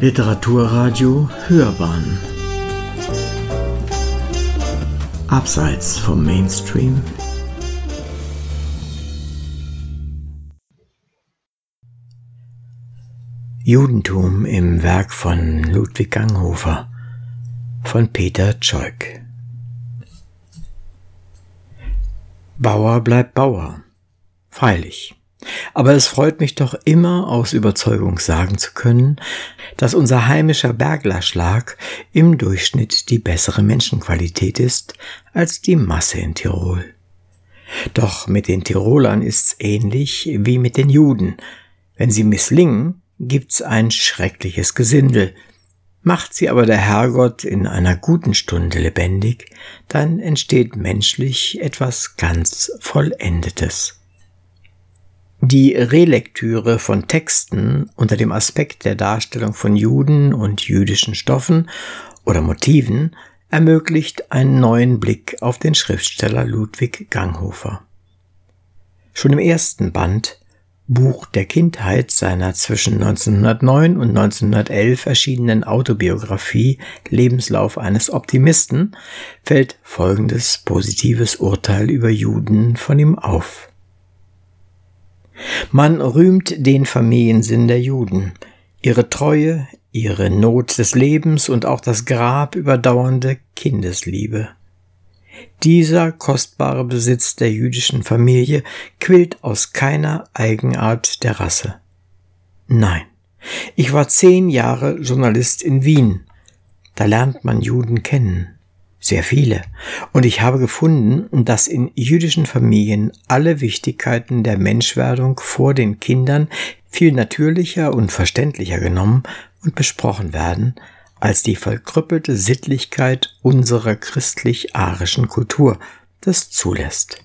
Literaturradio Hörbahn Abseits vom Mainstream Judentum im Werk von Ludwig Ganghofer von Peter Zeug Bauer bleibt Bauer. Freilich. Aber es freut mich doch immer aus Überzeugung sagen zu können, dass unser heimischer Berglerschlag im Durchschnitt die bessere Menschenqualität ist als die Masse in Tirol. Doch mit den Tirolern ist's ähnlich wie mit den Juden. Wenn sie misslingen, gibt's ein schreckliches Gesindel. Macht sie aber der Herrgott in einer guten Stunde lebendig, dann entsteht menschlich etwas ganz Vollendetes. Die Relektüre von Texten unter dem Aspekt der Darstellung von Juden und jüdischen Stoffen oder Motiven ermöglicht einen neuen Blick auf den Schriftsteller Ludwig Ganghofer. Schon im ersten Band Buch der Kindheit seiner zwischen 1909 und 1911 erschienenen Autobiografie Lebenslauf eines Optimisten fällt folgendes positives Urteil über Juden von ihm auf. Man rühmt den Familiensinn der Juden, ihre Treue, ihre Not des Lebens und auch das Grab überdauernde Kindesliebe. Dieser kostbare Besitz der jüdischen Familie quillt aus keiner Eigenart der Rasse. Nein, ich war zehn Jahre Journalist in Wien. Da lernt man Juden kennen sehr viele. Und ich habe gefunden, dass in jüdischen Familien alle Wichtigkeiten der Menschwerdung vor den Kindern viel natürlicher und verständlicher genommen und besprochen werden, als die verkrüppelte Sittlichkeit unserer christlich-arischen Kultur das zulässt.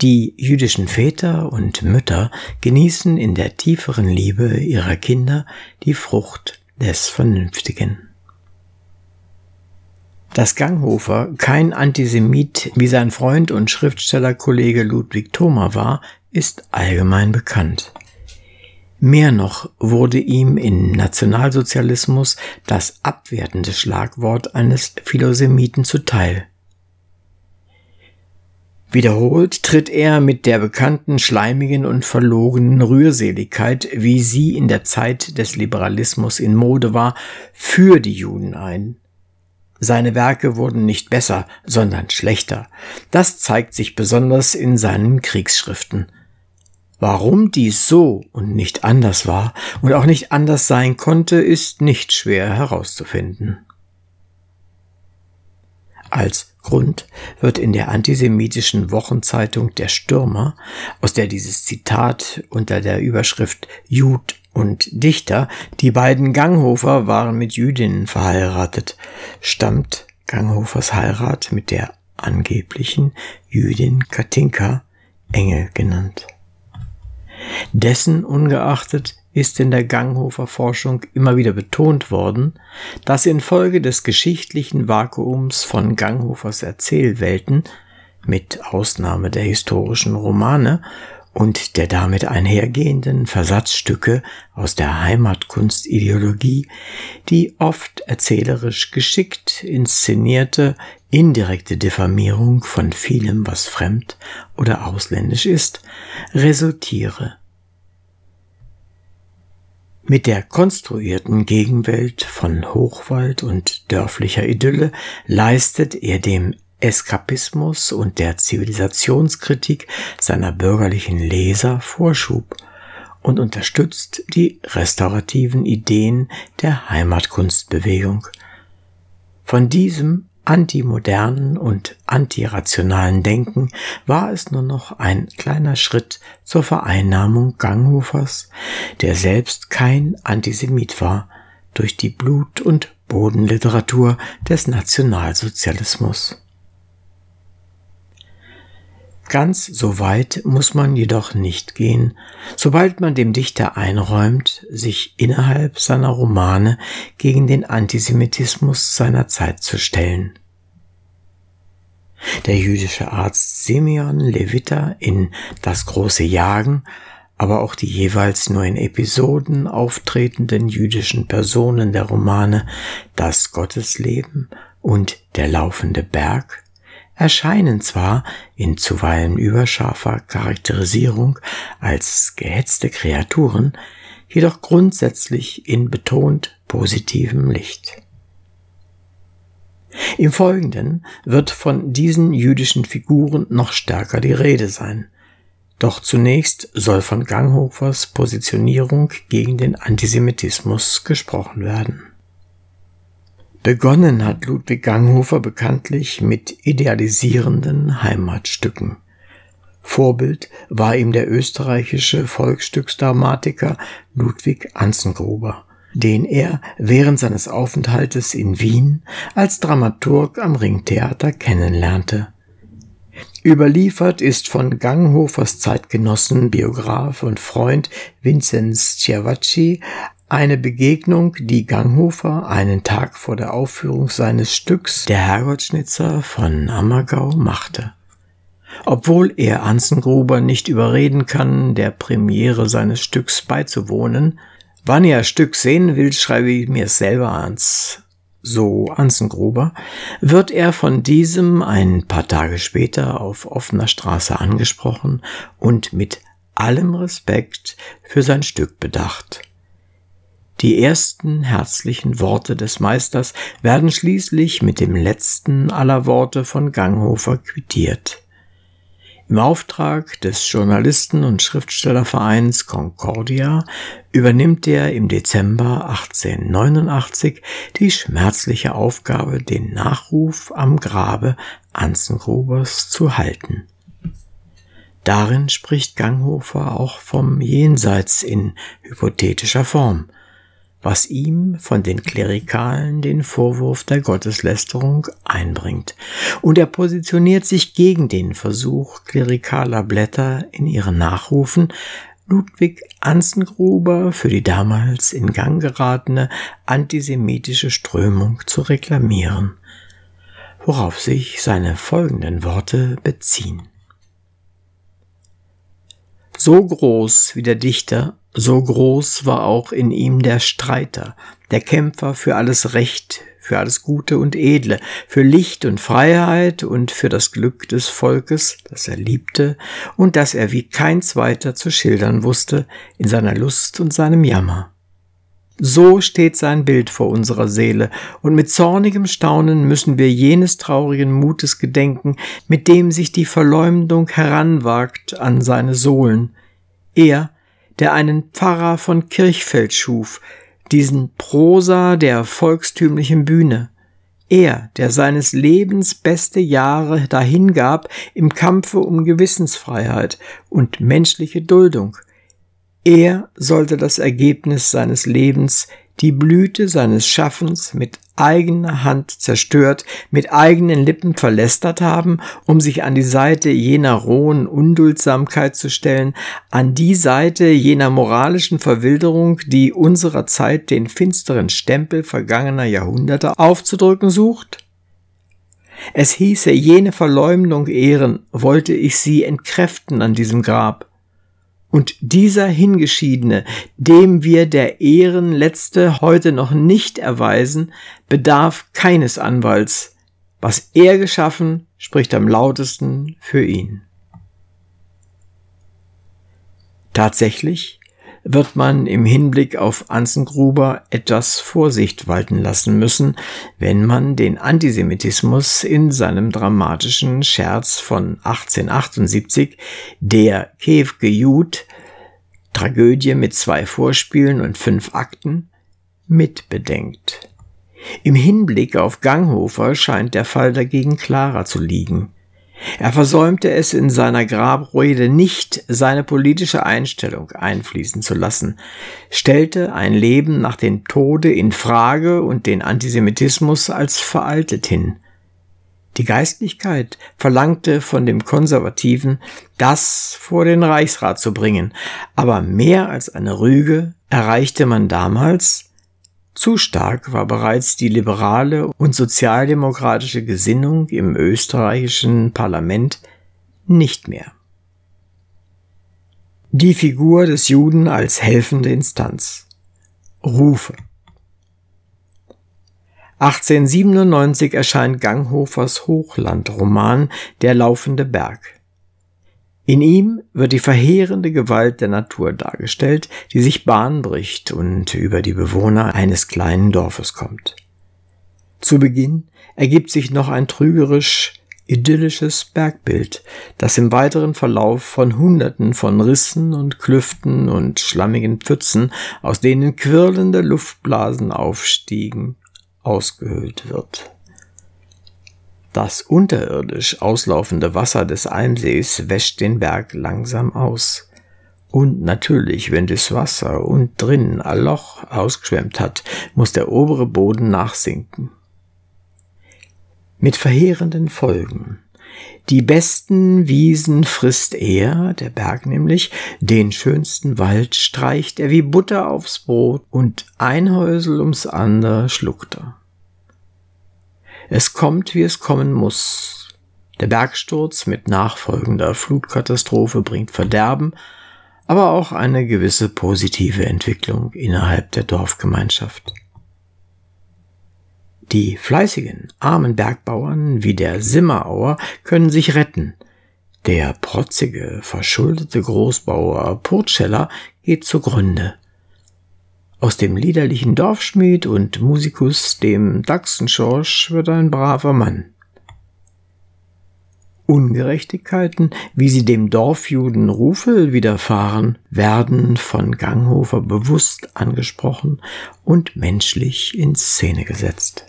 Die jüdischen Väter und Mütter genießen in der tieferen Liebe ihrer Kinder die Frucht des Vernünftigen. Dass Ganghofer kein Antisemit wie sein Freund und Schriftstellerkollege Ludwig Thoma war, ist allgemein bekannt. Mehr noch wurde ihm im Nationalsozialismus das abwertende Schlagwort eines Philosemiten zuteil. Wiederholt tritt er mit der bekannten schleimigen und verlogenen Rührseligkeit, wie sie in der Zeit des Liberalismus in Mode war, für die Juden ein. Seine Werke wurden nicht besser, sondern schlechter. Das zeigt sich besonders in seinen Kriegsschriften. Warum dies so und nicht anders war und auch nicht anders sein konnte, ist nicht schwer herauszufinden. Als Grund wird in der antisemitischen Wochenzeitung Der Stürmer, aus der dieses Zitat unter der Überschrift Jud und Dichter, die beiden Ganghofer waren mit Jüdinnen verheiratet, stammt Ganghofers Heirat mit der angeblichen Jüdin Katinka Engel genannt. Dessen ungeachtet ist in der Ganghofer Forschung immer wieder betont worden, dass infolge des geschichtlichen Vakuums von Ganghofers Erzählwelten, mit Ausnahme der historischen Romane und der damit einhergehenden Versatzstücke aus der Heimatkunstideologie, die oft erzählerisch geschickt inszenierte indirekte Diffamierung von vielem, was fremd oder ausländisch ist, resultiere. Mit der konstruierten Gegenwelt von Hochwald und dörflicher Idylle leistet er dem Eskapismus und der Zivilisationskritik seiner bürgerlichen Leser Vorschub und unterstützt die restaurativen Ideen der Heimatkunstbewegung. Von diesem antimodernen und antirationalen Denken war es nur noch ein kleiner Schritt zur Vereinnahmung Ganghofers, der selbst kein Antisemit war, durch die Blut- und Bodenliteratur des Nationalsozialismus. Ganz so weit muss man jedoch nicht gehen, sobald man dem Dichter einräumt, sich innerhalb seiner Romane gegen den Antisemitismus seiner Zeit zu stellen. Der jüdische Arzt Simeon Levita in Das große Jagen aber auch die jeweils nur in Episoden auftretenden jüdischen Personen der Romane Das Gottesleben und Der laufende Berg erscheinen zwar in zuweilen überscharfer Charakterisierung als gehetzte Kreaturen, jedoch grundsätzlich in betont positivem Licht. Im Folgenden wird von diesen jüdischen Figuren noch stärker die Rede sein. Doch zunächst soll von Ganghofers Positionierung gegen den Antisemitismus gesprochen werden. Begonnen hat Ludwig Ganghofer bekanntlich mit idealisierenden Heimatstücken. Vorbild war ihm der österreichische Volksstücksdramatiker Ludwig Anzengruber, den er während seines Aufenthaltes in Wien als Dramaturg am Ringtheater kennenlernte. Überliefert ist von Ganghofers Zeitgenossen, Biograf und Freund Vinzenz Ciavacci eine Begegnung, die Ganghofer einen Tag vor der Aufführung seines Stücks Der Herrgottschnitzer von Ammergau machte. Obwohl er Anzengruber nicht überreden kann, der Premiere seines Stücks beizuwohnen, wann er Stück sehen will, schreibe ich mir selber ans. So Anzengruber, wird er von diesem ein paar Tage später auf offener Straße angesprochen und mit allem Respekt für sein Stück bedacht. Die ersten herzlichen Worte des Meisters werden schließlich mit dem letzten aller Worte von Ganghofer quittiert. Im Auftrag des Journalisten- und Schriftstellervereins Concordia übernimmt er im Dezember 1889 die schmerzliche Aufgabe, den Nachruf am Grabe Anzengrubers zu halten. Darin spricht Ganghofer auch vom Jenseits in hypothetischer Form, was ihm von den Klerikalen den Vorwurf der Gotteslästerung einbringt. Und er positioniert sich gegen den Versuch klerikaler Blätter in ihren Nachrufen, Ludwig Anzengruber für die damals in Gang geratene antisemitische Strömung zu reklamieren, worauf sich seine folgenden Worte beziehen. So groß wie der Dichter so groß war auch in ihm der Streiter, der Kämpfer für alles Recht, für alles Gute und Edle, für Licht und Freiheit und für das Glück des Volkes, das er liebte und das er wie kein zweiter zu schildern wusste in seiner Lust und seinem Jammer. So steht sein Bild vor unserer Seele, und mit zornigem Staunen müssen wir jenes traurigen Mutes gedenken, mit dem sich die Verleumdung heranwagt an seine Sohlen. Er, der einen Pfarrer von Kirchfeld schuf, diesen Prosa der volkstümlichen Bühne. Er, der seines Lebens beste Jahre dahingab im Kampfe um Gewissensfreiheit und menschliche Duldung. Er sollte das Ergebnis seines Lebens die Blüte seines Schaffens mit eigener Hand zerstört, mit eigenen Lippen verlästert haben, um sich an die Seite jener rohen Unduldsamkeit zu stellen, an die Seite jener moralischen Verwilderung, die unserer Zeit den finsteren Stempel vergangener Jahrhunderte aufzudrücken sucht? Es hieße jene Verleumdung ehren, wollte ich sie entkräften an diesem Grab. Und dieser Hingeschiedene, dem wir der Ehrenletzte heute noch nicht erweisen, bedarf keines Anwalts. Was er geschaffen, spricht am lautesten für ihn. Tatsächlich wird man im Hinblick auf Anzengruber etwas Vorsicht walten lassen müssen, wenn man den Antisemitismus in seinem dramatischen Scherz von 1878, der Kevke Jud, Tragödie mit zwei Vorspielen und fünf Akten, mitbedenkt. Im Hinblick auf Ganghofer scheint der Fall dagegen klarer zu liegen. Er versäumte es in seiner Grabrede nicht, seine politische Einstellung einfließen zu lassen, stellte ein Leben nach dem Tode in Frage und den Antisemitismus als veraltet hin. Die Geistlichkeit verlangte von dem Konservativen, das vor den Reichsrat zu bringen, aber mehr als eine Rüge erreichte man damals, zu stark war bereits die liberale und sozialdemokratische Gesinnung im österreichischen Parlament nicht mehr. Die Figur des Juden als helfende Instanz. Rufe. 1897 erscheint Ganghofers Hochlandroman Der laufende Berg. In ihm wird die verheerende Gewalt der Natur dargestellt, die sich Bahn bricht und über die Bewohner eines kleinen Dorfes kommt. Zu Beginn ergibt sich noch ein trügerisch idyllisches Bergbild, das im weiteren Verlauf von Hunderten von Rissen und Klüften und schlammigen Pfützen, aus denen quirlende Luftblasen aufstiegen, ausgehöhlt wird. Das unterirdisch auslaufende Wasser des Almsees wäscht den Berg langsam aus. Und natürlich, wenn das Wasser und drinnen ein Loch ausgeschwemmt hat, muss der obere Boden nachsinken. Mit verheerenden Folgen. Die besten Wiesen frisst er, der Berg nämlich, den schönsten Wald streicht er wie Butter aufs Brot und ein Häusel ums andere schluckt er. Es kommt, wie es kommen muss. Der Bergsturz mit nachfolgender Flutkatastrophe bringt Verderben, aber auch eine gewisse positive Entwicklung innerhalb der Dorfgemeinschaft. Die fleißigen, armen Bergbauern wie der Simmerauer können sich retten. Der protzige, verschuldete Großbauer Purtscheller geht zugrunde. Aus dem liederlichen Dorfschmied und Musikus, dem Dachsenschorsch, wird ein braver Mann. Ungerechtigkeiten, wie sie dem Dorfjuden Rufel widerfahren, werden von Ganghofer bewusst angesprochen und menschlich in Szene gesetzt.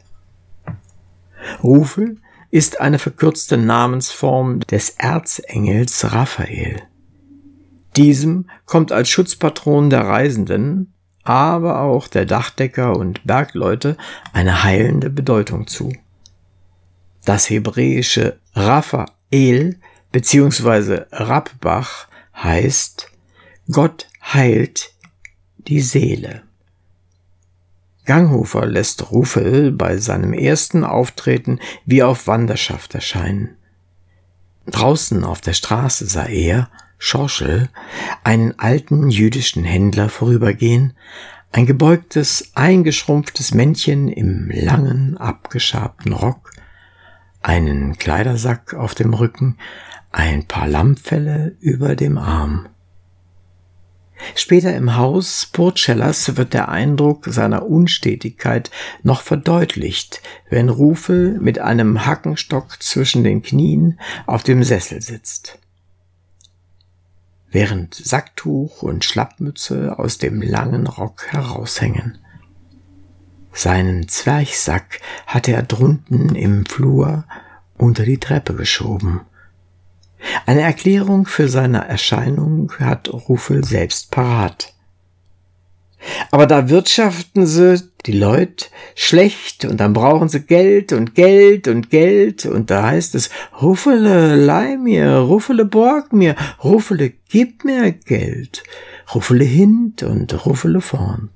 Rufel ist eine verkürzte Namensform des Erzengels Raphael. Diesem kommt als Schutzpatron der Reisenden aber auch der Dachdecker und Bergleute eine heilende Bedeutung zu. Das hebräische Raphael bzw. Rabbach heißt Gott heilt die Seele. Ganghofer lässt Rufel bei seinem ersten Auftreten wie auf Wanderschaft erscheinen. Draußen auf der Straße sah er, Schorschel einen alten jüdischen Händler vorübergehen, ein gebeugtes, eingeschrumpftes Männchen im langen, abgeschabten Rock, einen Kleidersack auf dem Rücken, ein paar Lammfelle über dem Arm. Später im Haus Purcellers wird der Eindruck seiner Unstetigkeit noch verdeutlicht, wenn Rufel mit einem Hackenstock zwischen den Knien auf dem Sessel sitzt während Sacktuch und Schlappmütze aus dem langen Rock heraushängen. Seinen Zwerchsack hat er drunten im Flur unter die Treppe geschoben. Eine Erklärung für seine Erscheinung hat Rufel selbst parat. Aber da wirtschaften sie, die Leute, schlecht und dann brauchen sie Geld und Geld und Geld und da heißt es, Ruffele, leih mir, Ruffele, borg mir, Ruffele, gib mir Geld, Ruffele hint und Ruffele vorn.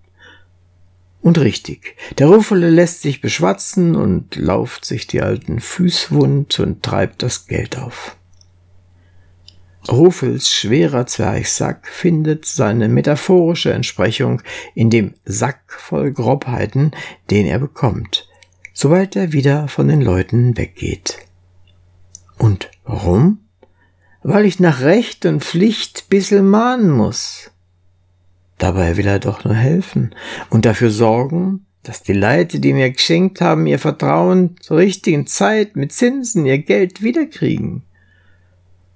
Und richtig, der Ruffele lässt sich beschwatzen und lauft sich die alten Füßwund und treibt das Geld auf. Ruffels schwerer Zwerchsack findet seine metaphorische Entsprechung in dem Sack voll Grobheiten, den er bekommt, sobald er wieder von den Leuten weggeht. Und warum? Weil ich nach Recht und Pflicht bissel mahnen muss. Dabei will er doch nur helfen und dafür sorgen, dass die Leute, die mir geschenkt haben, ihr Vertrauen zur richtigen Zeit mit Zinsen ihr Geld wiederkriegen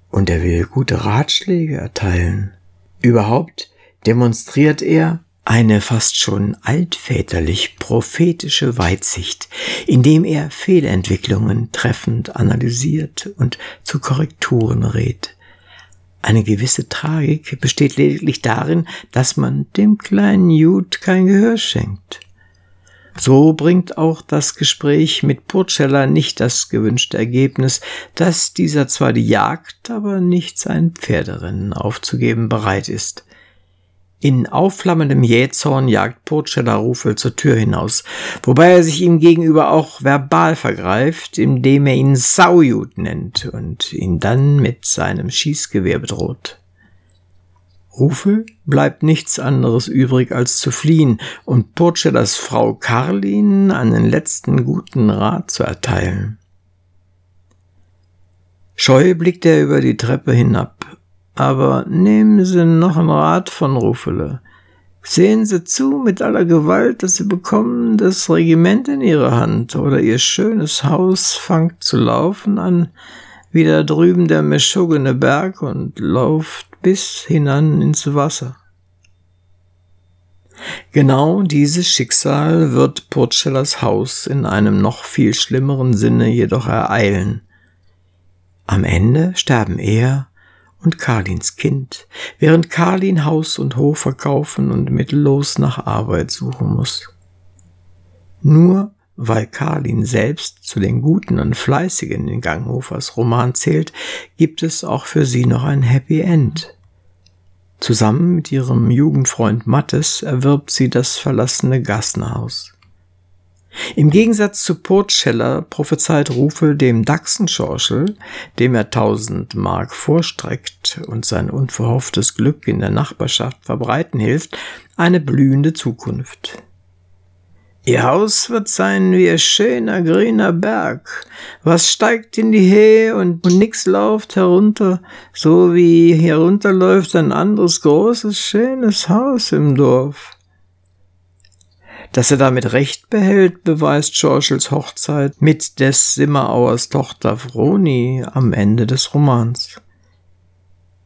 und er will gute Ratschläge erteilen. Überhaupt demonstriert er eine fast schon altväterlich prophetische Weitsicht, indem er Fehlentwicklungen treffend analysiert und zu Korrekturen rät. Eine gewisse Tragik besteht lediglich darin, dass man dem kleinen Jude kein Gehör schenkt. So bringt auch das Gespräch mit Purcella nicht das gewünschte Ergebnis, dass dieser zwar die Jagd, aber nicht sein Pferderennen aufzugeben bereit ist. In aufflammendem Jähzorn jagt Purcella Rufel zur Tür hinaus, wobei er sich ihm gegenüber auch verbal vergreift, indem er ihn Saujud nennt und ihn dann mit seinem Schießgewehr bedroht. Rufe bleibt nichts anderes übrig als zu fliehen und Purcellas Frau Karlin einen letzten guten Rat zu erteilen. Scheu blickt er über die Treppe hinab. Aber nehmen Sie noch einen Rat von Rufele. Sehen Sie zu mit aller Gewalt, dass Sie bekommen das Regiment in Ihre Hand oder Ihr schönes Haus fangt zu laufen an, wie da drüben der meschogene Berg und lauft bis hinan ins Wasser. Genau dieses Schicksal wird Purcellas Haus in einem noch viel schlimmeren Sinne jedoch ereilen. Am Ende sterben er und Karlins Kind, während Karlin Haus und Hof verkaufen und mittellos nach Arbeit suchen muss. Nur weil Karlin selbst zu den Guten und Fleißigen in Ganghofers Roman zählt, gibt es auch für sie noch ein Happy End. Zusammen mit ihrem Jugendfreund Mattes erwirbt sie das verlassene Gassenhaus. Im Gegensatz zu Portscheller prophezeit Rufel dem Dachsenschorschel, dem er tausend Mark vorstreckt und sein unverhofftes Glück in der Nachbarschaft verbreiten hilft, eine blühende Zukunft. Ihr Haus wird sein wie ein schöner grüner Berg, was steigt in die Höhe und, nix läuft herunter, so wie herunterläuft ein anderes großes, schönes Haus im Dorf. Dass er damit Recht behält, beweist Churchills Hochzeit mit des Simmerauers Tochter Vroni am Ende des Romans.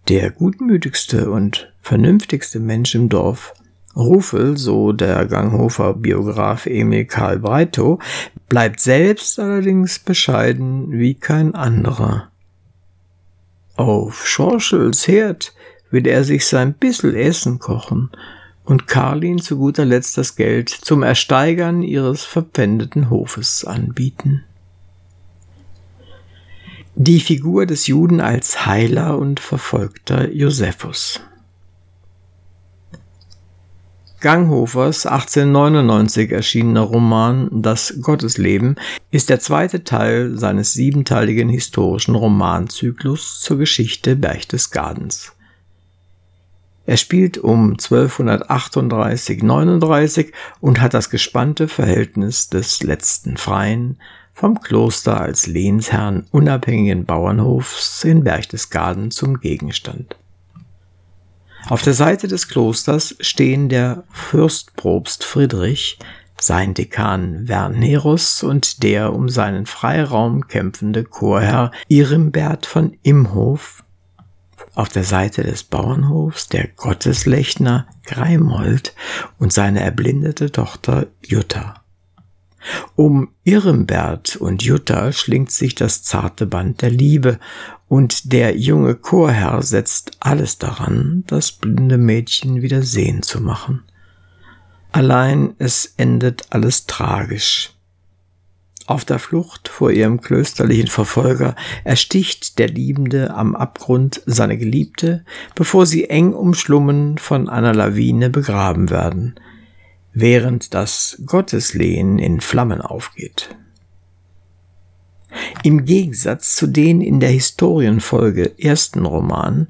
Der gutmütigste und vernünftigste Mensch im Dorf, Rufel, so der Ganghofer Biograf Emil Karl Breitow, bleibt selbst allerdings bescheiden wie kein anderer. Auf Schorschels Herd will er sich sein bissel Essen kochen und Karlin zu guter Letzt das Geld zum Ersteigern ihres verpfändeten Hofes anbieten. Die Figur des Juden als Heiler und Verfolgter Josephus. Ganghofers 1899 erschienener Roman Das Gottesleben ist der zweite Teil seines siebenteiligen historischen Romanzyklus zur Geschichte Berchtesgadens. Er spielt um 1238-39 und hat das gespannte Verhältnis des letzten Freien vom Kloster als Lehnsherrn unabhängigen Bauernhofs in Berchtesgaden zum Gegenstand. Auf der Seite des Klosters stehen der Fürstprobst Friedrich, sein Dekan Wernherus und der um seinen Freiraum kämpfende Chorherr Irimbert von Imhof auf der Seite des Bauernhofs der Gotteslechner Greimold und seine erblindete Tochter Jutta. Um Irmbert und Jutta schlingt sich das zarte Band der Liebe, und der junge Chorherr setzt alles daran, das blinde Mädchen wieder sehen zu machen. Allein es endet alles tragisch. Auf der Flucht vor ihrem klösterlichen Verfolger ersticht der Liebende am Abgrund seine Geliebte, bevor sie eng umschlungen von einer Lawine begraben werden, während das Gotteslehen in Flammen aufgeht. Im Gegensatz zu den in der Historienfolge ersten Roman,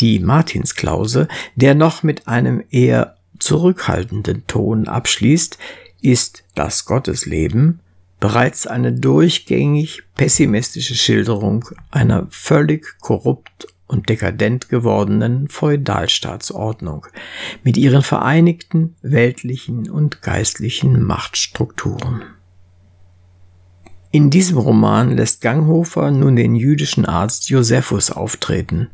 die Martinsklause, der noch mit einem eher zurückhaltenden Ton abschließt, ist das Gottesleben bereits eine durchgängig pessimistische Schilderung einer völlig korrupt und dekadent gewordenen Feudalstaatsordnung mit ihren vereinigten weltlichen und geistlichen Machtstrukturen. In diesem Roman lässt Ganghofer nun den jüdischen Arzt Josephus auftreten.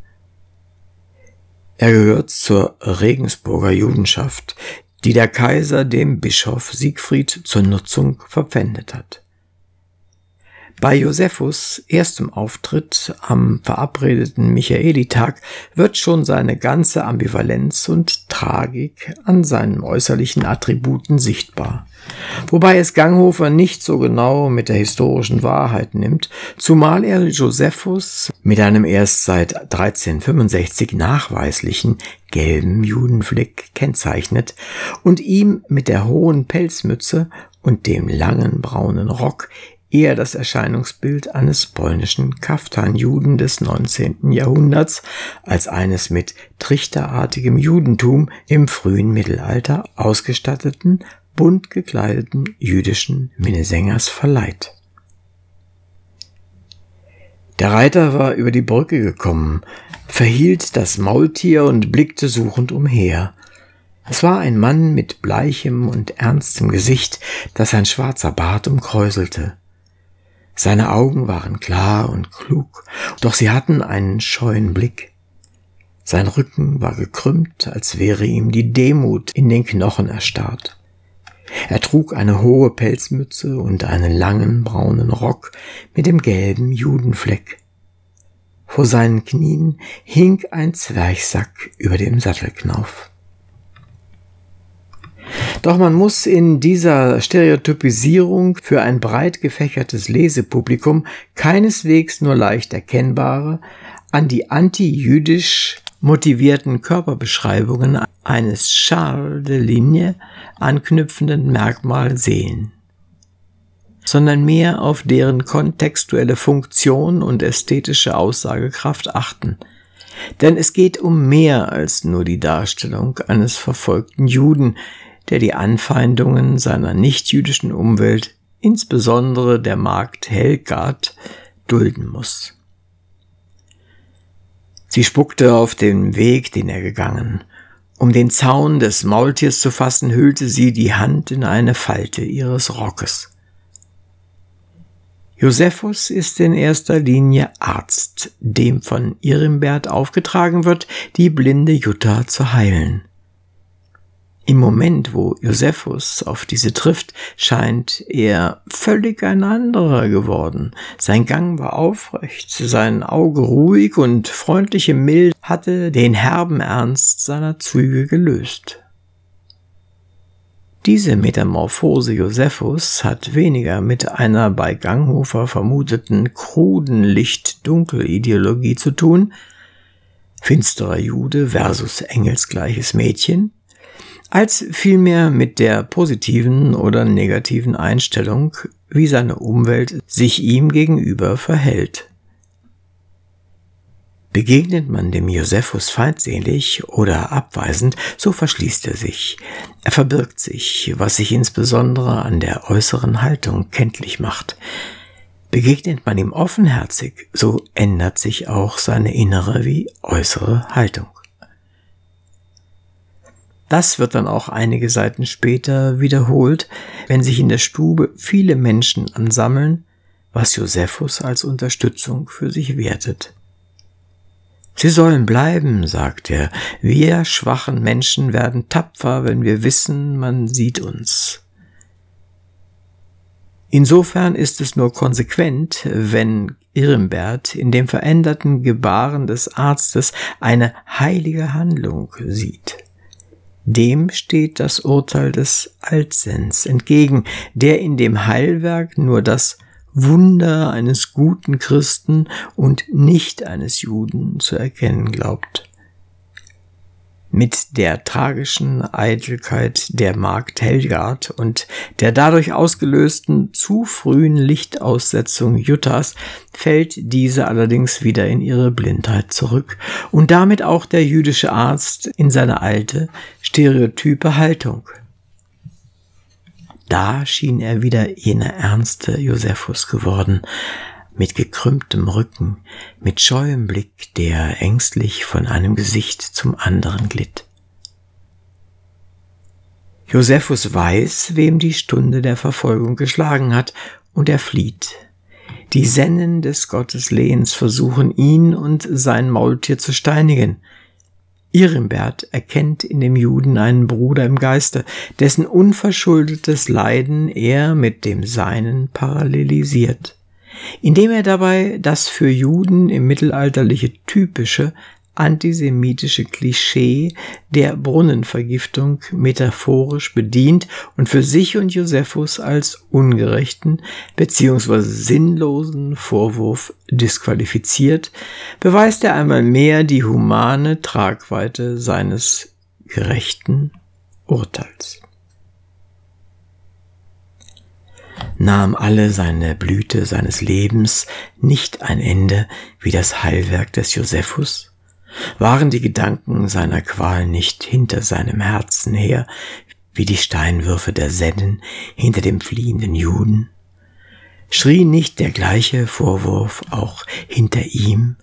Er gehört zur Regensburger Judenschaft, die der Kaiser dem Bischof Siegfried zur Nutzung verpfändet hat. Bei Josephus erstem Auftritt am verabredeten Michaelitag wird schon seine ganze Ambivalenz und Tragik an seinen äußerlichen Attributen sichtbar. Wobei es Ganghofer nicht so genau mit der historischen Wahrheit nimmt, zumal er Josephus mit einem erst seit 1365 nachweislichen gelben Judenfleck kennzeichnet und ihm mit der hohen Pelzmütze und dem langen braunen Rock eher das Erscheinungsbild eines polnischen Kaftanjuden des 19. Jahrhunderts als eines mit trichterartigem Judentum im frühen Mittelalter ausgestatteten, bunt gekleideten jüdischen Minnesängers verleiht. Der Reiter war über die Brücke gekommen, verhielt das Maultier und blickte suchend umher. Es war ein Mann mit bleichem und ernstem Gesicht, das ein schwarzer Bart umkräuselte. Seine Augen waren klar und klug, doch sie hatten einen scheuen Blick. Sein Rücken war gekrümmt, als wäre ihm die Demut in den Knochen erstarrt. Er trug eine hohe Pelzmütze und einen langen braunen Rock mit dem gelben Judenfleck. Vor seinen Knien hing ein Zwerchsack über dem Sattelknauf. Doch man muss in dieser Stereotypisierung für ein breit gefächertes Lesepublikum keineswegs nur leicht erkennbare, an die anti-jüdisch motivierten Körperbeschreibungen eines Charles de Ligne anknüpfenden Merkmal sehen, sondern mehr auf deren kontextuelle Funktion und ästhetische Aussagekraft achten. Denn es geht um mehr als nur die Darstellung eines verfolgten Juden, der die Anfeindungen seiner nichtjüdischen Umwelt, insbesondere der Magd Helgard, dulden muss. Sie spuckte auf den Weg, den er gegangen. Um den Zaun des Maultiers zu fassen, hüllte sie die Hand in eine Falte ihres Rockes. Josephus ist in erster Linie Arzt, dem von Irimbert aufgetragen wird, die blinde Jutta zu heilen. Im Moment, wo Josephus auf diese trifft, scheint er völlig ein anderer geworden. Sein Gang war aufrecht, sein Auge ruhig und freundliche Mild hatte den herben Ernst seiner Züge gelöst. Diese Metamorphose Josephus hat weniger mit einer bei Ganghofer vermuteten kruden Licht-Dunkel-Ideologie zu tun, finsterer Jude versus engelsgleiches Mädchen, als vielmehr mit der positiven oder negativen Einstellung, wie seine Umwelt sich ihm gegenüber verhält. Begegnet man dem Josephus feindselig oder abweisend, so verschließt er sich. Er verbirgt sich, was sich insbesondere an der äußeren Haltung kenntlich macht. Begegnet man ihm offenherzig, so ändert sich auch seine innere wie äußere Haltung. Das wird dann auch einige Seiten später wiederholt, wenn sich in der Stube viele Menschen ansammeln, was Josephus als Unterstützung für sich wertet. Sie sollen bleiben, sagt er. Wir schwachen Menschen werden tapfer, wenn wir wissen, man sieht uns. Insofern ist es nur konsequent, wenn Irmbert in dem veränderten Gebaren des Arztes eine heilige Handlung sieht. Dem steht das Urteil des Altsens entgegen, der in dem Heilwerk nur das Wunder eines guten Christen und nicht eines Juden zu erkennen glaubt mit der tragischen Eitelkeit der Magd Helgard und der dadurch ausgelösten zu frühen Lichtaussetzung Juttas fällt diese allerdings wieder in ihre Blindheit zurück und damit auch der jüdische Arzt in seine alte, stereotype Haltung. Da schien er wieder jener ernste Josephus geworden, mit gekrümmtem Rücken, mit scheuem Blick, der ängstlich von einem Gesicht zum anderen glitt. Josephus weiß, wem die Stunde der Verfolgung geschlagen hat, und er flieht. Die Sennen des Gotteslehens versuchen ihn und sein Maultier zu steinigen. Irimbert erkennt in dem Juden einen Bruder im Geiste, dessen unverschuldetes Leiden er mit dem Seinen parallelisiert indem er dabei das für Juden im Mittelalterliche typische antisemitische Klischee der Brunnenvergiftung metaphorisch bedient und für sich und Josephus als ungerechten bzw. sinnlosen Vorwurf disqualifiziert, beweist er einmal mehr die humane Tragweite seines gerechten Urteils. Nahm alle seine Blüte seines Lebens nicht ein Ende wie das Heilwerk des Josephus? Waren die Gedanken seiner Qual nicht hinter seinem Herzen her wie die Steinwürfe der Sennen hinter dem fliehenden Juden? Schrie nicht der gleiche Vorwurf auch hinter ihm?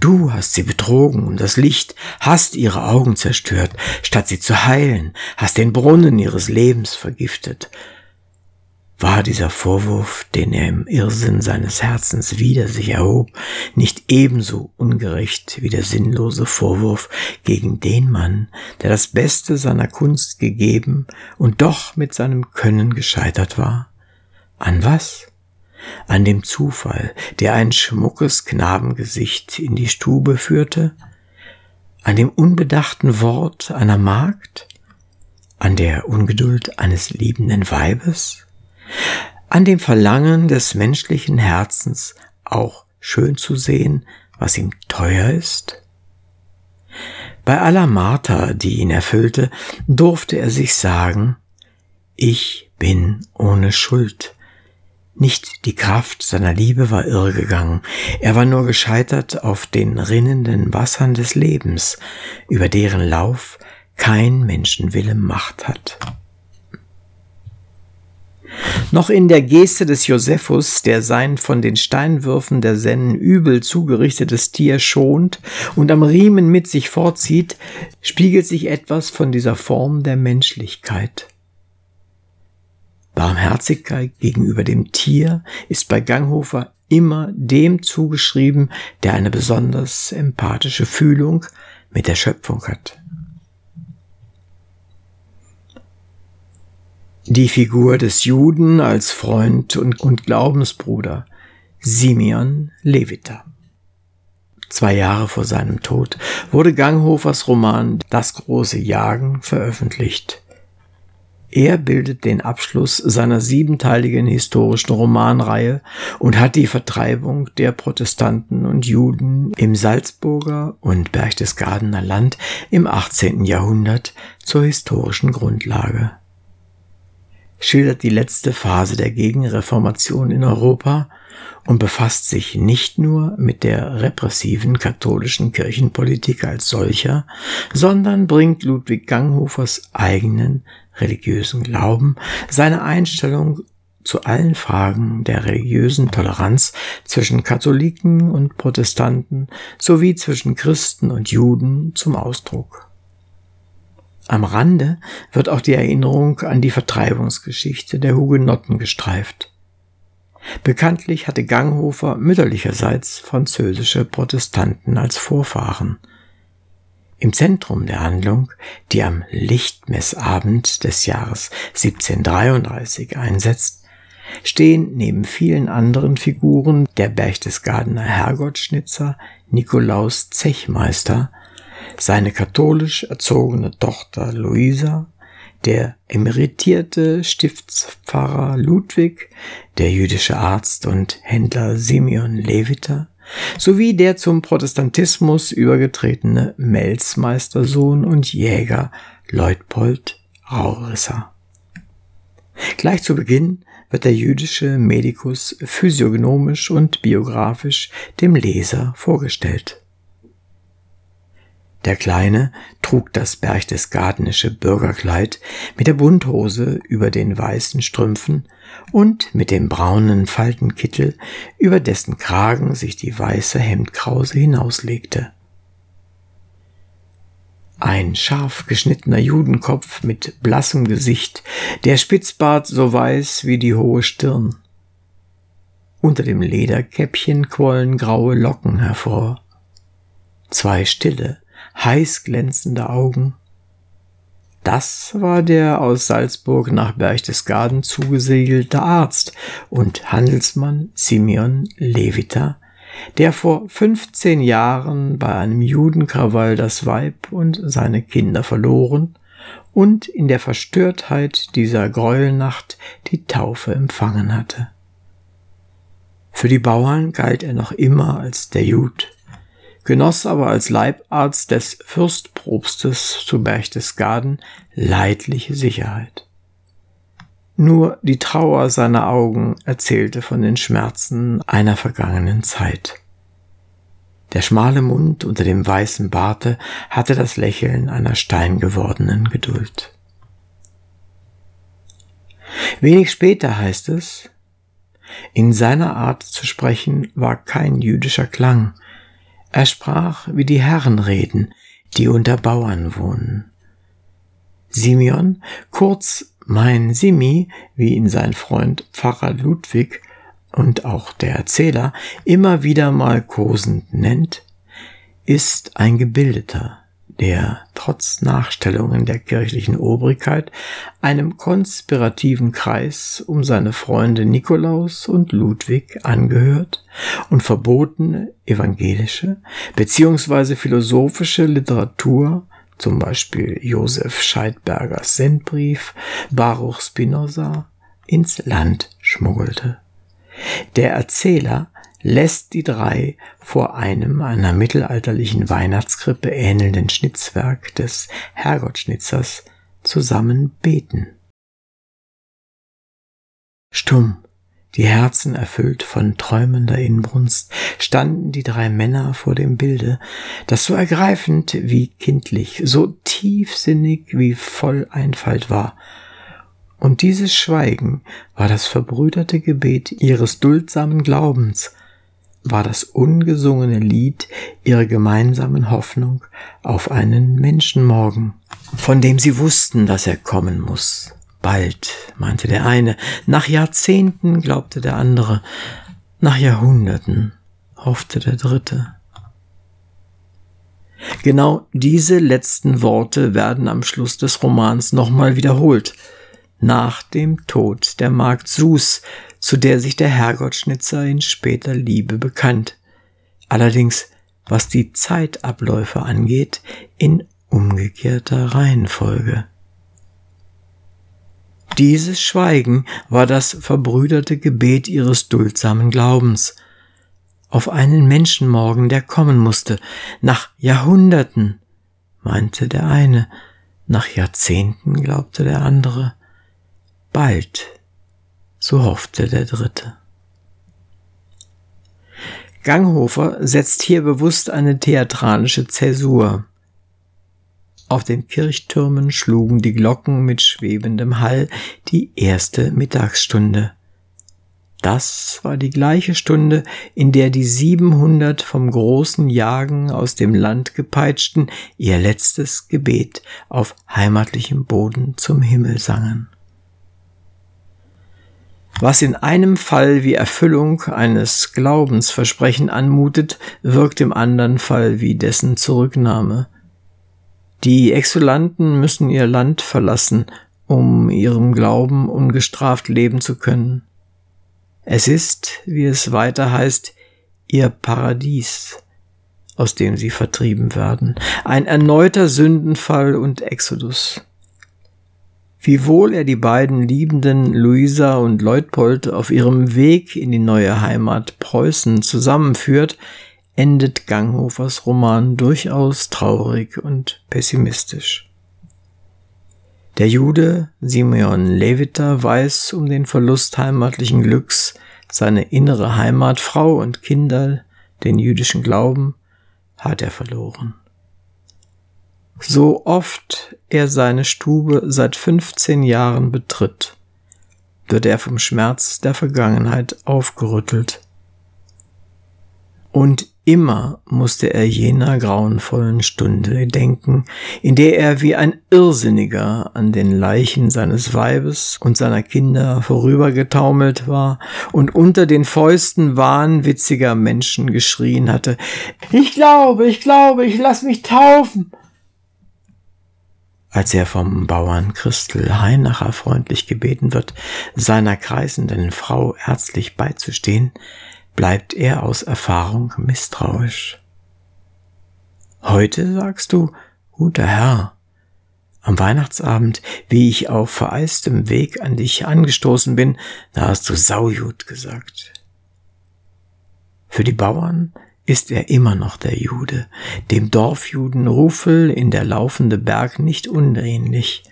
Du hast sie betrogen um das Licht, hast ihre Augen zerstört, statt sie zu heilen, hast den Brunnen ihres Lebens vergiftet. War dieser Vorwurf, den er im Irrsinn seines Herzens wider sich erhob, nicht ebenso ungerecht wie der sinnlose Vorwurf gegen den Mann, der das Beste seiner Kunst gegeben und doch mit seinem Können gescheitert war? An was? an dem Zufall, der ein schmuckes Knabengesicht in die Stube führte, an dem unbedachten Wort einer Magd, an der Ungeduld eines liebenden Weibes, an dem Verlangen des menschlichen Herzens auch schön zu sehen, was ihm teuer ist? Bei aller Marter, die ihn erfüllte, durfte er sich sagen, ich bin ohne Schuld, nicht die Kraft seiner Liebe war irregegangen, er war nur gescheitert auf den rinnenden Wassern des Lebens, über deren Lauf kein Menschenwille Macht hat. Noch in der Geste des Josephus, der sein von den Steinwürfen der Sennen übel zugerichtetes Tier schont und am Riemen mit sich vorzieht, spiegelt sich etwas von dieser Form der Menschlichkeit. Barmherzigkeit gegenüber dem Tier ist bei Ganghofer immer dem zugeschrieben, der eine besonders empathische Fühlung mit der Schöpfung hat. Die Figur des Juden als Freund und, und Glaubensbruder Simeon Levita. Zwei Jahre vor seinem Tod wurde Ganghofers Roman Das große Jagen veröffentlicht. Er bildet den Abschluss seiner siebenteiligen historischen Romanreihe und hat die Vertreibung der Protestanten und Juden im Salzburger und Berchtesgadener Land im 18. Jahrhundert zur historischen Grundlage. Schildert die letzte Phase der Gegenreformation in Europa und befasst sich nicht nur mit der repressiven katholischen Kirchenpolitik als solcher, sondern bringt Ludwig Ganghofers eigenen religiösen Glauben, seine Einstellung zu allen Fragen der religiösen Toleranz zwischen Katholiken und Protestanten sowie zwischen Christen und Juden zum Ausdruck. Am Rande wird auch die Erinnerung an die Vertreibungsgeschichte der Hugenotten gestreift. Bekanntlich hatte Ganghofer mütterlicherseits französische Protestanten als Vorfahren – im Zentrum der Handlung, die am Lichtmessabend des Jahres 1733 einsetzt, stehen neben vielen anderen Figuren der Berchtesgadener Herrgottschnitzer Nikolaus Zechmeister, seine katholisch erzogene Tochter Luisa, der emeritierte Stiftspfarrer Ludwig, der jüdische Arzt und Händler Simeon Leviter, sowie der zum Protestantismus übergetretene Melzmeistersohn und Jäger Leutpold Raurisser. Gleich zu Beginn wird der jüdische Medikus physiognomisch und biografisch dem Leser vorgestellt. Der Kleine trug das berchtesgadenische Bürgerkleid mit der Bunthose über den weißen Strümpfen und mit dem braunen Faltenkittel, über dessen Kragen sich die weiße Hemdkrause hinauslegte. Ein scharf geschnittener Judenkopf mit blassem Gesicht, der Spitzbart so weiß wie die hohe Stirn. Unter dem Lederkäppchen quollen graue Locken hervor. Zwei stille, heiß glänzende Augen. Das war der aus Salzburg nach Berchtesgaden zugesegelte Arzt und Handelsmann Simeon Levita, der vor 15 Jahren bei einem Judenkrawall das Weib und seine Kinder verloren und in der Verstörtheit dieser Gräuelnacht die Taufe empfangen hatte. Für die Bauern galt er noch immer als der Jud, genoss aber als Leibarzt des Fürstprobstes zu Berchtesgaden leidliche Sicherheit. Nur die Trauer seiner Augen erzählte von den Schmerzen einer vergangenen Zeit. Der schmale Mund unter dem weißen Barte hatte das Lächeln einer steingewordenen Geduld. Wenig später heißt es, in seiner Art zu sprechen war kein jüdischer Klang. Er sprach wie die Herren reden, die unter Bauern wohnen. Simeon, kurz mein Simi, wie ihn sein Freund Pfarrer Ludwig und auch der Erzähler immer wieder mal kosend nennt, ist ein Gebildeter, der trotz Nachstellungen der kirchlichen Obrigkeit einem konspirativen Kreis um seine Freunde Nikolaus und Ludwig angehört und verbotene evangelische bzw. philosophische Literatur zum Beispiel Josef Scheidbergers Sendbrief, Baruch Spinoza, ins Land schmuggelte. Der Erzähler lässt die drei vor einem einer mittelalterlichen Weihnachtskrippe ähnelnden Schnitzwerk des Herrgottschnitzers zusammen beten. Stumm, die Herzen erfüllt von träumender Inbrunst, standen die drei Männer vor dem Bilde, das so ergreifend wie kindlich, so tiefsinnig wie voll Einfalt war, und dieses Schweigen war das verbrüderte Gebet ihres duldsamen Glaubens, war das ungesungene Lied ihrer gemeinsamen Hoffnung auf einen Menschenmorgen, von dem sie wussten, dass er kommen muss. Bald, meinte der eine, nach Jahrzehnten glaubte der andere, nach Jahrhunderten hoffte der dritte. Genau diese letzten Worte werden am Schluss des Romans nochmal wiederholt nach dem Tod der Magd Sus, zu der sich der Herrgottschnitzer in später Liebe bekannt. Allerdings, was die Zeitabläufe angeht, in umgekehrter Reihenfolge. Dieses Schweigen war das verbrüderte Gebet ihres duldsamen Glaubens auf einen Menschenmorgen, der kommen musste, nach Jahrhunderten, meinte der eine, nach Jahrzehnten glaubte der andere. Bald, so hoffte der Dritte. Ganghofer setzt hier bewusst eine theatralische Zäsur. Auf den Kirchtürmen schlugen die Glocken mit schwebendem Hall die erste Mittagsstunde. Das war die gleiche Stunde, in der die siebenhundert vom großen Jagen aus dem Land gepeitschten ihr letztes Gebet auf heimatlichem Boden zum Himmel sangen was in einem Fall wie Erfüllung eines Glaubensversprechen anmutet, wirkt im anderen Fall wie dessen Zurücknahme. Die Exulanten müssen ihr Land verlassen, um ihrem Glauben ungestraft leben zu können. Es ist, wie es weiter heißt, ihr Paradies, aus dem sie vertrieben werden, ein erneuter Sündenfall und Exodus. Wiewohl er die beiden Liebenden Luisa und Leutpold auf ihrem Weg in die neue Heimat Preußen zusammenführt, endet Ganghofers Roman durchaus traurig und pessimistisch. Der Jude Simeon Leviter weiß um den Verlust heimatlichen Glücks, seine innere Heimat, Frau und Kinder, den jüdischen Glauben hat er verloren. So oft er seine Stube seit 15 Jahren betritt, wird er vom Schmerz der Vergangenheit aufgerüttelt. Und immer musste er jener grauenvollen Stunde denken, in der er wie ein Irrsinniger an den Leichen seines Weibes und seiner Kinder vorübergetaumelt war und unter den Fäusten wahnwitziger Menschen geschrien hatte, Ich glaube, ich glaube, ich lass mich taufen als er vom Bauern Christel Heinacher freundlich gebeten wird, seiner kreisenden Frau ärztlich beizustehen, bleibt er aus Erfahrung misstrauisch. Heute sagst du, guter Herr, am Weihnachtsabend, wie ich auf vereistem Weg an dich angestoßen bin, da hast du Saujud gesagt. Für die Bauern ist er immer noch der Jude, dem Dorfjuden Rufel in der laufende Berg nicht unähnlich.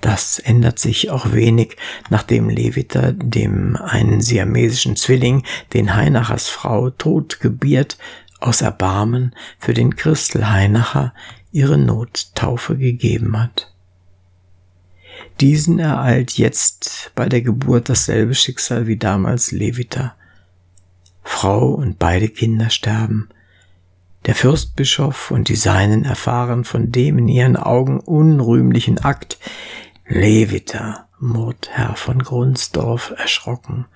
Das ändert sich auch wenig, nachdem Leviter dem einen siamesischen Zwilling, den Heinachers Frau, tot gebiert, aus Erbarmen für den Christel Heinacher ihre Nottaufe gegeben hat. Diesen ereilt jetzt bei der Geburt dasselbe Schicksal wie damals Levita. Frau und beide Kinder sterben. Der Fürstbischof und die Seinen erfahren von dem in ihren Augen unrühmlichen Akt. Levita, murrt Herr von Grunsdorf erschrocken.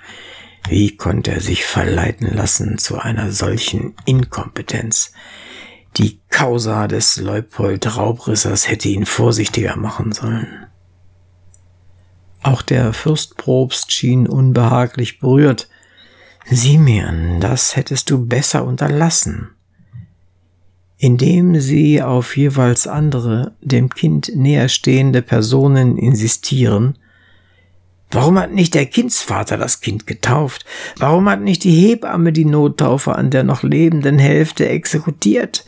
Wie konnte er sich verleiten lassen zu einer solchen Inkompetenz? Die Causa des Leupold Raubrissers hätte ihn vorsichtiger machen sollen. Auch der Fürstprobst schien unbehaglich berührt. Simeon, das hättest du besser unterlassen. Indem sie auf jeweils andere, dem Kind näherstehende Personen insistieren, Warum hat nicht der Kindsvater das Kind getauft? Warum hat nicht die Hebamme die Nottaufe an der noch lebenden Hälfte exekutiert?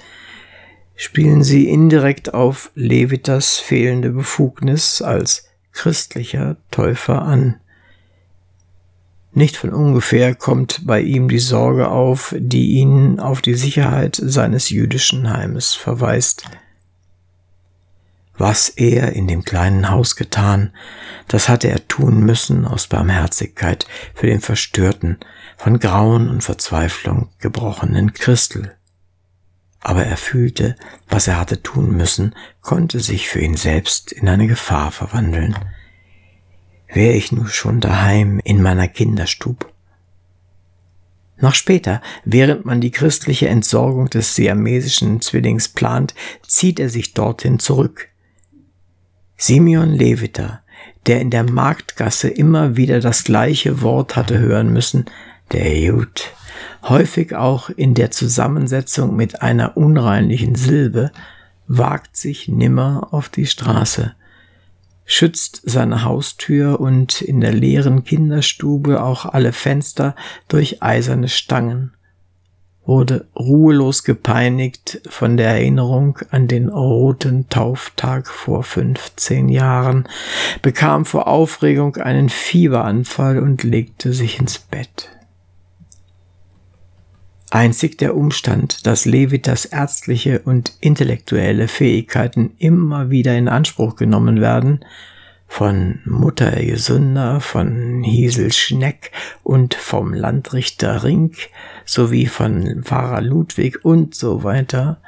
Spielen sie indirekt auf Levitas fehlende Befugnis als christlicher Täufer an. Nicht von ungefähr kommt bei ihm die Sorge auf, die ihn auf die Sicherheit seines jüdischen Heimes verweist. Was er in dem kleinen Haus getan, das hatte er tun müssen aus Barmherzigkeit für den verstörten, von Grauen und Verzweiflung gebrochenen Christel aber er fühlte, was er hatte tun müssen, konnte sich für ihn selbst in eine Gefahr verwandeln. Wäre ich nur schon daheim in meiner Kinderstub. Noch später, während man die christliche Entsorgung des siamesischen Zwillings plant, zieht er sich dorthin zurück. Simeon Leviter, der in der Marktgasse immer wieder das gleiche Wort hatte hören müssen, der Jud, häufig auch in der Zusammensetzung mit einer unreinlichen Silbe, wagt sich nimmer auf die Straße, schützt seine Haustür und in der leeren Kinderstube auch alle Fenster durch eiserne Stangen, wurde ruhelos gepeinigt von der Erinnerung an den roten Tauftag vor 15 Jahren, bekam vor Aufregung einen Fieberanfall und legte sich ins Bett. Einzig der Umstand, dass Levitas ärztliche und intellektuelle Fähigkeiten immer wieder in Anspruch genommen werden, von Mutter Gesünder, von Hiesel Schneck und vom Landrichter Rink sowie von Pfarrer Ludwig und so weiter,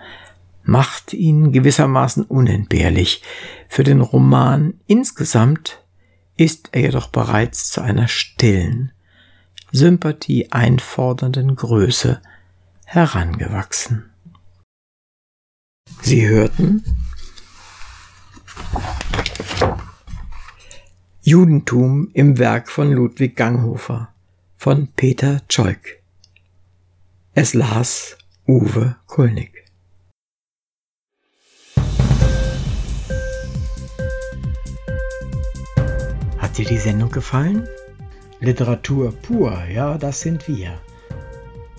macht ihn gewissermaßen unentbehrlich. Für den Roman insgesamt ist er jedoch bereits zu einer stillen, Sympathie einfordernden Größe herangewachsen. Sie hörten Judentum im Werk von Ludwig Ganghofer von Peter Zeug. Es las Uwe Kulnig. Hat dir die Sendung gefallen? Literatur pur, ja, das sind wir